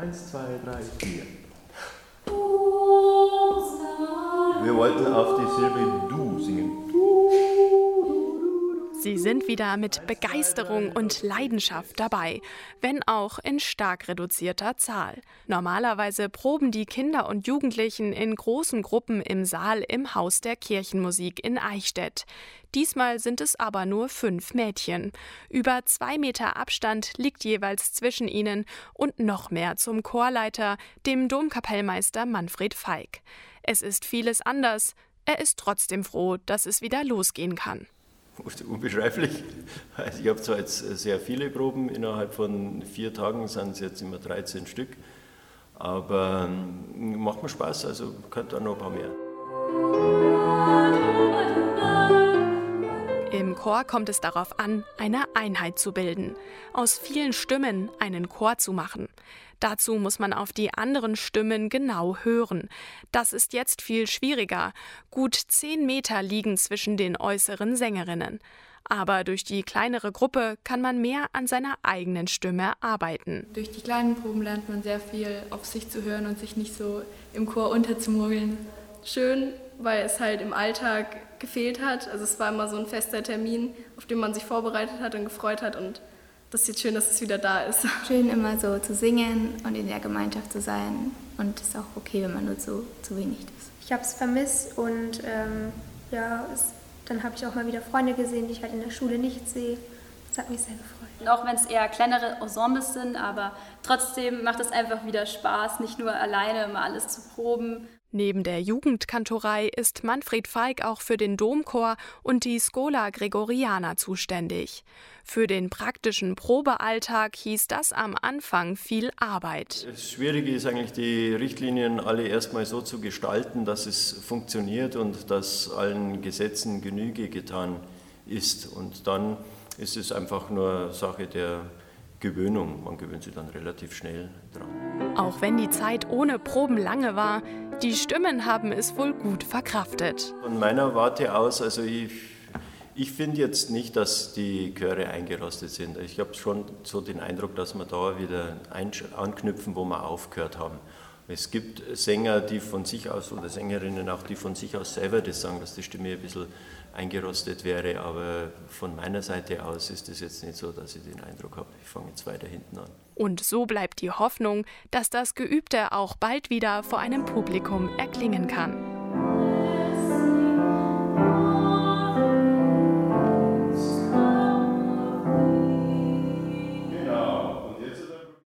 Eins, zwei, drei, vier. Wir wollten auf die Silbe Du singen. Sie sind wieder mit Begeisterung und Leidenschaft dabei, wenn auch in stark reduzierter Zahl. Normalerweise proben die Kinder und Jugendlichen in großen Gruppen im Saal im Haus der Kirchenmusik in Eichstätt. Diesmal sind es aber nur fünf Mädchen. Über zwei Meter Abstand liegt jeweils zwischen ihnen und noch mehr zum Chorleiter, dem Domkapellmeister Manfred Feig. Es ist vieles anders. Er ist trotzdem froh, dass es wieder losgehen kann unbeschreiblich. Also ich habe zwar jetzt sehr viele Proben, innerhalb von vier Tagen sind es jetzt immer 13 Stück, aber ähm, macht mir Spaß, also könnte auch noch ein paar mehr. Chor kommt es darauf an, eine Einheit zu bilden, aus vielen Stimmen einen Chor zu machen. Dazu muss man auf die anderen Stimmen genau hören. Das ist jetzt viel schwieriger. Gut zehn Meter liegen zwischen den äußeren Sängerinnen. Aber durch die kleinere Gruppe kann man mehr an seiner eigenen Stimme arbeiten. Durch die kleinen Proben lernt man sehr viel auf sich zu hören und sich nicht so im Chor unterzumurgeln. Schön, weil es halt im Alltag gefehlt hat. Also es war immer so ein fester Termin, auf den man sich vorbereitet hat und gefreut hat und das ist jetzt schön, dass es wieder da ist. Schön immer so zu singen und in der Gemeinschaft zu sein. Und es ist auch okay, wenn man nur zu, zu wenig ist. Ich habe es vermisst und ähm, ja, es, dann habe ich auch mal wieder Freunde gesehen, die ich halt in der Schule nicht sehe. Das hat mich sehr gefreut. Und auch wenn es eher kleinere Ensembles sind, aber trotzdem macht es einfach wieder Spaß, nicht nur alleine immer alles zu proben. Neben der Jugendkantorei ist Manfred Feig auch für den Domchor und die Schola Gregoriana zuständig. Für den praktischen Probealltag hieß das am Anfang viel Arbeit. Das Schwierige ist eigentlich, die Richtlinien alle erstmal so zu gestalten, dass es funktioniert und dass allen Gesetzen Genüge getan ist. Und dann ist es einfach nur Sache der Gewöhnung. Man gewöhnt sich dann relativ schnell dran. Auch wenn die Zeit ohne Proben lange war, die Stimmen haben es wohl gut verkraftet. Von meiner Warte aus, also ich, ich finde jetzt nicht, dass die Chöre eingerostet sind. Ich habe schon so den Eindruck, dass wir da wieder anknüpfen, wo wir aufgehört haben. Es gibt Sänger, die von sich aus, oder Sängerinnen auch, die von sich aus selber das sagen, dass die Stimme ein bisschen eingerostet wäre. Aber von meiner Seite aus ist es jetzt nicht so, dass ich den Eindruck habe, ich fange jetzt weiter hinten an. Und so bleibt die Hoffnung, dass das Geübte auch bald wieder vor einem Publikum erklingen kann.